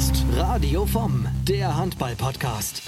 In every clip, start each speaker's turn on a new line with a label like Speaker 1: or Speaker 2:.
Speaker 1: ist Radio vom, der Handball-Podcast.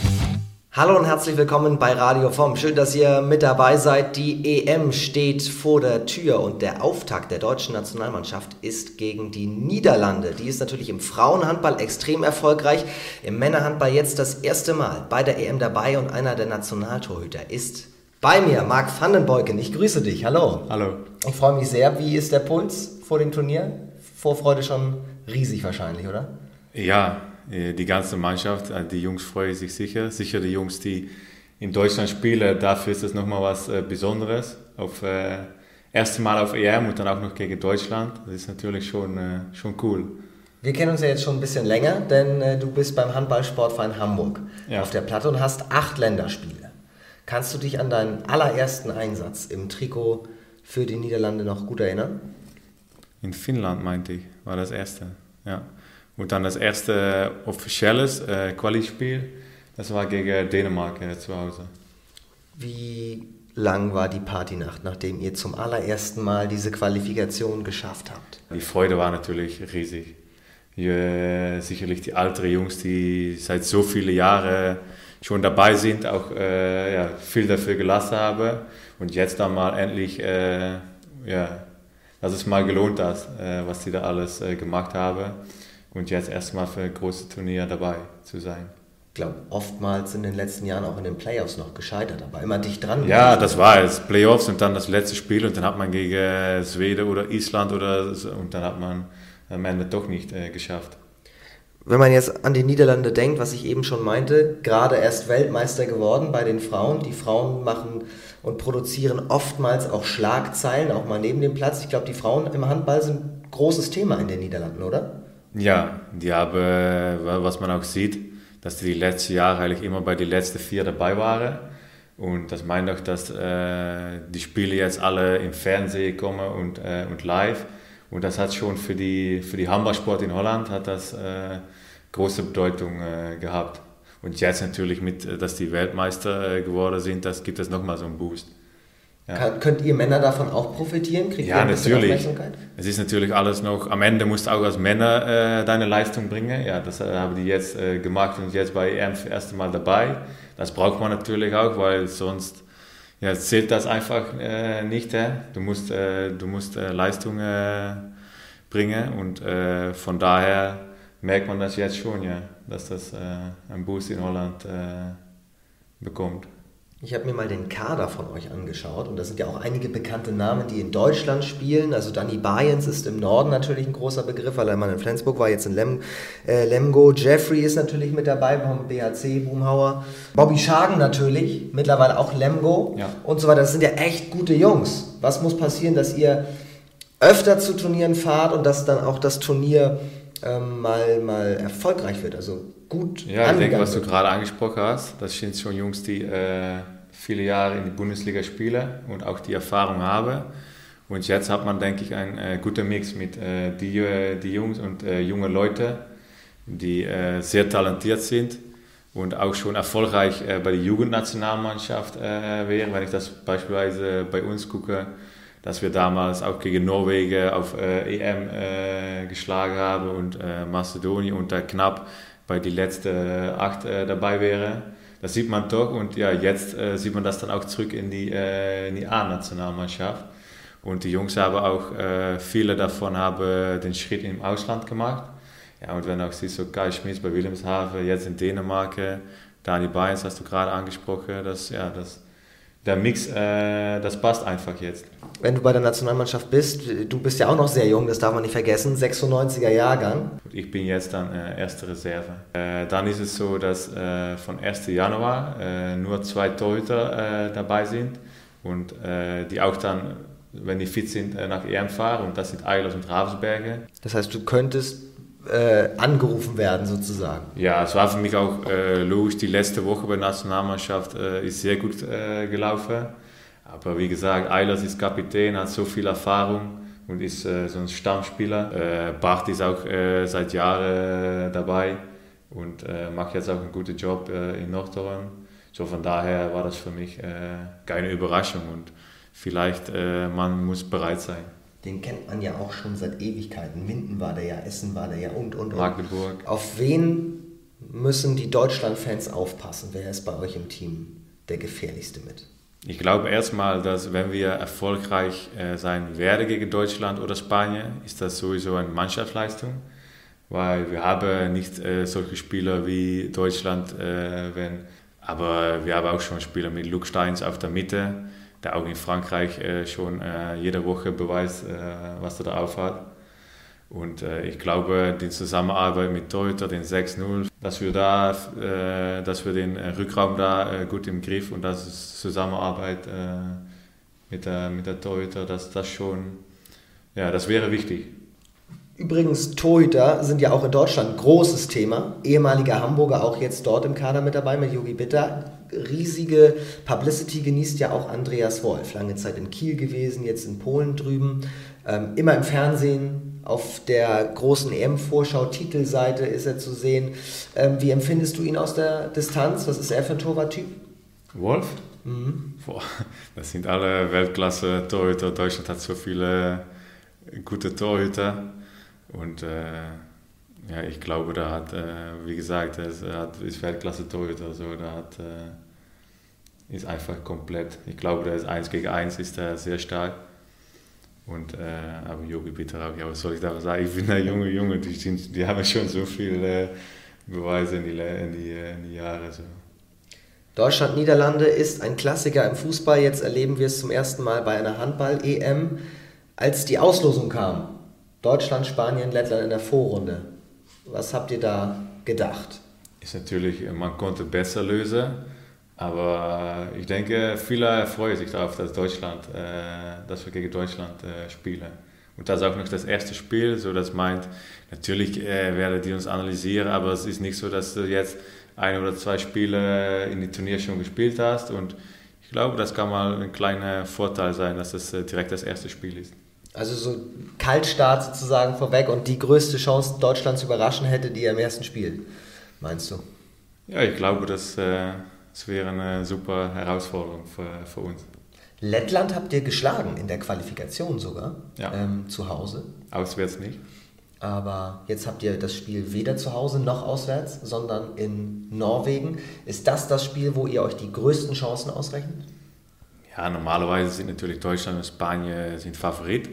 Speaker 2: Hallo und herzlich willkommen bei Radio vom. Schön, dass ihr mit dabei seid. Die EM steht vor der Tür und der Auftakt der deutschen Nationalmannschaft ist gegen die Niederlande. Die ist natürlich im Frauenhandball extrem erfolgreich, im Männerhandball jetzt das erste Mal bei der EM dabei und einer der Nationaltorhüter ist bei mir, Marc Vandenbeuken. Ich grüße dich. Hallo.
Speaker 3: Hallo.
Speaker 2: Ich freue mich sehr. Wie ist der Puls vor dem Turnier? Vorfreude schon riesig wahrscheinlich, oder?
Speaker 3: Ja, äh, die ganze Mannschaft, äh, die Jungs freuen sich sicher. Sicher die Jungs, die in Deutschland spielen, dafür ist es nochmal was äh, Besonderes. Auf äh, erste Mal auf EM und dann auch noch gegen Deutschland. Das ist natürlich schon, äh, schon cool.
Speaker 2: Wir kennen uns ja jetzt schon ein bisschen länger, denn äh, du bist beim Handballsportverein Hamburg ja. auf der Platte und hast acht Länderspiele. Kannst du dich an deinen allerersten Einsatz im Trikot für die Niederlande noch gut erinnern?
Speaker 3: In Finnland meinte ich, war das erste. Ja. Und dann das erste offizielles äh, Quali-Spiel, das war gegen Dänemark äh, zu Hause.
Speaker 2: Wie lang war die Partynacht, nachdem ihr zum allerersten Mal diese Qualifikation geschafft habt?
Speaker 3: Die Freude war natürlich riesig. Hier, sicherlich die älteren Jungs, die seit so vielen Jahren schon dabei sind, auch äh, ja, viel dafür gelassen haben und jetzt dann mal endlich, äh, ja, dass es mal gelohnt hat, äh, was die da alles äh, gemacht haben und jetzt erstmal für ein großes Turnier dabei zu sein.
Speaker 2: Ich glaube, oftmals in den letzten Jahren auch in den Playoffs noch gescheitert, aber immer dicht dran.
Speaker 3: Ja, das war es. Playoffs und dann das letzte Spiel und dann hat man gegen Schweden oder Island oder so, und dann hat man am Ende doch nicht äh, geschafft.
Speaker 2: Wenn man jetzt an die Niederlande denkt, was ich eben schon meinte, gerade erst Weltmeister geworden bei den Frauen. Die Frauen machen und produzieren oftmals auch Schlagzeilen, auch mal neben dem Platz. Ich glaube, die Frauen im Handball sind ein großes Thema in den Niederlanden, oder?
Speaker 3: Ja, die haben, äh, was man auch sieht, dass die die letzten Jahre eigentlich immer bei den letzten vier dabei waren. Und das meint auch, dass äh, die Spiele jetzt alle im Fernsehen kommen und, äh, und live. Und das hat schon für die, für die Handballsport in Holland hat das äh, große Bedeutung äh, gehabt. Und jetzt natürlich mit, äh, dass die Weltmeister geworden sind, das gibt es nochmal so einen Boost.
Speaker 2: Ja. Könnt ihr Männer davon auch profitieren?
Speaker 3: Kriegt ja, natürlich. Es ist natürlich alles noch, am Ende musst du auch als Männer äh, deine Leistung bringen. Ja, das äh, haben die jetzt äh, gemacht und jetzt bei EM das erste Mal dabei. Das braucht man natürlich auch, weil sonst ja, zählt das einfach äh, nicht. Äh. Du musst, äh, du musst Leistung bringen und von daher merkt man das jetzt schon, ja, dass das ein Boost in Holland bekommt.
Speaker 2: Ich habe mir mal den Kader von euch angeschaut und da sind ja auch einige bekannte Namen, die in Deutschland spielen. Also Danny Bayens ist im Norden natürlich ein großer Begriff, weil er mal in Flensburg war, jetzt in Lem, äh, Lemgo. Jeffrey ist natürlich mit dabei vom BHC, Boomhauer. Bobby Schagen natürlich, mittlerweile auch Lemgo ja. und so weiter. Das sind ja echt gute Jungs. Was muss passieren, dass ihr öfter zu Turnieren fahrt und dass dann auch das Turnier ähm, mal, mal erfolgreich wird? Also gut
Speaker 3: Ja, ich denke, was du gerade angesprochen hast, das sind schon Jungs, die äh, viele Jahre in die Bundesliga spielen und auch die Erfahrung haben. Und jetzt hat man, denke ich, einen äh, guten Mix mit äh, die, äh, die Jungs und äh, junge Leute, die äh, sehr talentiert sind und auch schon erfolgreich bei der Jugendnationalmannschaft wären. Wenn ich das beispielsweise bei uns gucke, dass wir damals auch gegen Norwegen auf EM geschlagen haben und Mazedonien und da knapp bei die letzten acht dabei wäre das sieht man doch und ja, jetzt äh, sieht man das dann auch zurück in die, äh, die A-Nationalmannschaft. Und die Jungs haben auch, äh, viele davon haben den Schritt im Ausland gemacht. Ja, und wenn auch siehst, so Kai Schmitz bei Wilhelmshaven, jetzt in Dänemark, äh, Dani Bayens hast du gerade angesprochen, das, ja, das, der Mix, äh, das passt einfach jetzt.
Speaker 2: Wenn du bei der Nationalmannschaft bist, du bist ja auch noch sehr jung, das darf man nicht vergessen, 96er Jahrgang.
Speaker 3: Ich bin jetzt dann äh, erste Reserve. Äh, dann ist es so, dass äh, von 1. Januar äh, nur zwei Torhüter äh, dabei sind und die auch dann, wenn die fit sind, nach EM fahren und das sind Eilers und Ravensberger.
Speaker 2: Das heißt, du könntest äh, angerufen werden sozusagen.
Speaker 3: Ja, es war für mich auch äh, logisch, die letzte Woche bei der Nationalmannschaft äh, ist sehr gut äh, gelaufen. Aber wie gesagt, Eilers ist Kapitän, hat so viel Erfahrung und ist äh, so ein Stammspieler. Äh, Bart ist auch seit Jahren dabei und macht jetzt auch einen guten Job in Nordhorn. So von daher war das für mich keine Überraschung und vielleicht man muss bereit sein.
Speaker 2: Den kennt man ja auch schon seit Ewigkeiten. Minden war der ja, Essen war der ja und, und, und.
Speaker 3: Magdeburg.
Speaker 2: Auf wen müssen die Deutschland-Fans aufpassen? Wer ist bei euch im Team der gefährlichste mit?
Speaker 3: Ich glaube erstmal, dass wenn wir erfolgreich äh, sein werden gegen Deutschland oder Spanien, ist das sowieso eine Mannschaftsleistung, weil wir haben nicht äh, solche Spieler wie Deutschland, äh, wenn, aber wir haben auch schon Spieler mit Luke Steins auf der Mitte, der auch in Frankreich äh, schon äh, jede Woche beweist, äh, was er da aufhat. Und äh, ich glaube, die Zusammenarbeit mit Toyota, den 6-0, dass wir da, äh, dass wir den Rückraum da gut im Griff und das Zusammenarbeit mit der, mit der Toyota, das, das schon, ja, das wäre wichtig.
Speaker 2: Übrigens, Torhüter sind ja auch in Deutschland ein großes Thema. Ehemaliger Hamburger auch jetzt dort im Kader mit dabei mit Yogi Bitter. Riesige Publicity genießt ja auch Andreas Wolf. Lange Zeit in Kiel gewesen, jetzt in Polen drüben. Ähm, immer im Fernsehen, auf der großen EM-Vorschau-Titelseite ist er zu sehen. Ähm, wie empfindest du ihn aus der Distanz? Was ist er für ein Torwarttyp?
Speaker 3: Wolf? Mhm. Boah, das sind alle Weltklasse-Torhüter. Deutschland hat so viele gute Torhüter. Und äh, ja, ich glaube, da hat, äh, wie gesagt, er hat, ist Weltklasse-Torhüter. Also, da hat, äh, ist einfach komplett. Ich glaube, der ist 1 gegen 1 ist er sehr stark. Und, äh, aber Yogi Bitter auch, ja, was soll ich da sagen? Ich bin ein junge Junge, die, sind, die haben schon so viele Beweise in die, in die, in die Jahre. So.
Speaker 2: Deutschland-Niederlande ist ein Klassiker im Fußball. Jetzt erleben wir es zum ersten Mal bei einer Handball-EM. Als die Auslosung kam, Deutschland, Spanien, Lettland in der Vorrunde, was habt ihr da gedacht?
Speaker 3: Ist natürlich, man konnte besser lösen. Aber ich denke, viele freuen sich darauf, dass, Deutschland, äh, dass wir gegen Deutschland äh, spielen. Und das ist auch noch das erste Spiel, so das meint, natürlich äh, werden die uns analysieren, aber es ist nicht so, dass du jetzt ein oder zwei Spiele in die Turnier schon gespielt hast. Und ich glaube, das kann mal ein kleiner Vorteil sein, dass das äh, direkt das erste Spiel ist.
Speaker 2: Also so Kaltstart sozusagen vorweg und die größte Chance, Deutschland zu überraschen, hätte die im ersten Spiel, meinst du?
Speaker 3: Ja, ich glaube, dass äh, das wäre eine super Herausforderung für, für uns.
Speaker 2: Lettland habt ihr geschlagen, in der Qualifikation sogar,
Speaker 3: ja.
Speaker 2: ähm, zu Hause.
Speaker 3: Auswärts nicht.
Speaker 2: Aber jetzt habt ihr das Spiel weder zu Hause noch auswärts, sondern in Norwegen. Ist das das Spiel, wo ihr euch die größten Chancen ausrechnet?
Speaker 3: Ja, normalerweise sind natürlich Deutschland und Spanien sind Favorit.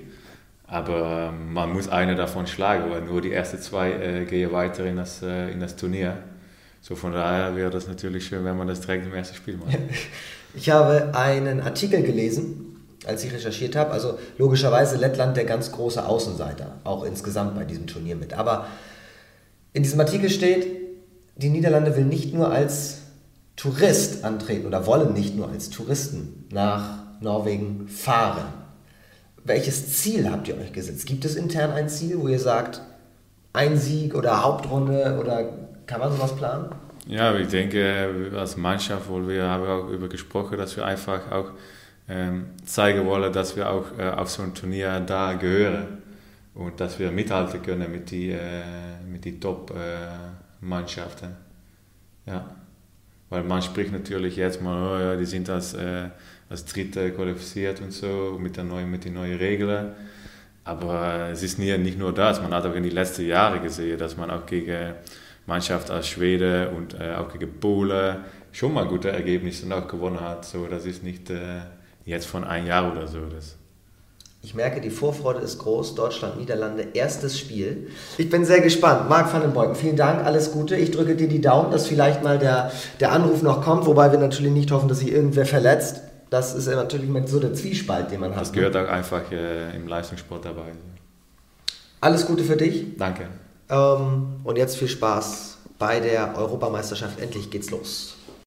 Speaker 3: Aber man muss eine davon schlagen, weil nur die ersten zwei äh, gehen weiter in das, äh, in das Turnier. So von daher wäre das natürlich schön, wenn man das direkt im ersten Spiel macht.
Speaker 2: Ich habe einen Artikel gelesen, als ich recherchiert habe. Also logischerweise Lettland der ganz große Außenseiter, auch insgesamt bei diesem Turnier mit. Aber in diesem Artikel steht, die Niederlande will nicht nur als Tourist antreten oder wollen nicht nur als Touristen nach Norwegen fahren. Welches Ziel habt ihr euch gesetzt? Gibt es intern ein Ziel, wo ihr sagt, ein Sieg oder Hauptrunde oder kann man sowas planen?
Speaker 3: Ja, ich denke, als Mannschaft, wo wir haben auch über gesprochen, dass wir einfach auch ähm, zeigen wollen, dass wir auch äh, auf so ein Turnier da gehören und dass wir mithalten können mit die, äh, Top-Mannschaften. Äh, ja. Weil man spricht natürlich jetzt mal, oh ja, die sind als, äh, als Dritte qualifiziert und so mit, der neuen, mit den neuen Regeln. Aber es ist nicht, nicht nur das, man hat auch in den letzten Jahren gesehen, dass man auch gegen Mannschaft aus Schweden und äh, auch gegen Polen schon mal gute Ergebnisse auch gewonnen hat. So, das ist nicht äh, jetzt von ein Jahr oder so. Das.
Speaker 2: Ich merke, die Vorfreude ist groß. Deutschland, Niederlande, erstes Spiel. Ich bin sehr gespannt. Marc van den Beuken, vielen Dank, alles Gute. Ich drücke dir die Daumen, dass vielleicht mal der, der Anruf noch kommt, wobei wir natürlich nicht hoffen, dass sich irgendwer verletzt. Das ist natürlich so der Zwiespalt, den man hat.
Speaker 3: Das gehört auch einfach äh, im Leistungssport dabei.
Speaker 2: Alles Gute für dich.
Speaker 3: Danke.
Speaker 2: Ähm, und jetzt viel Spaß bei der Europameisterschaft. Endlich geht's los.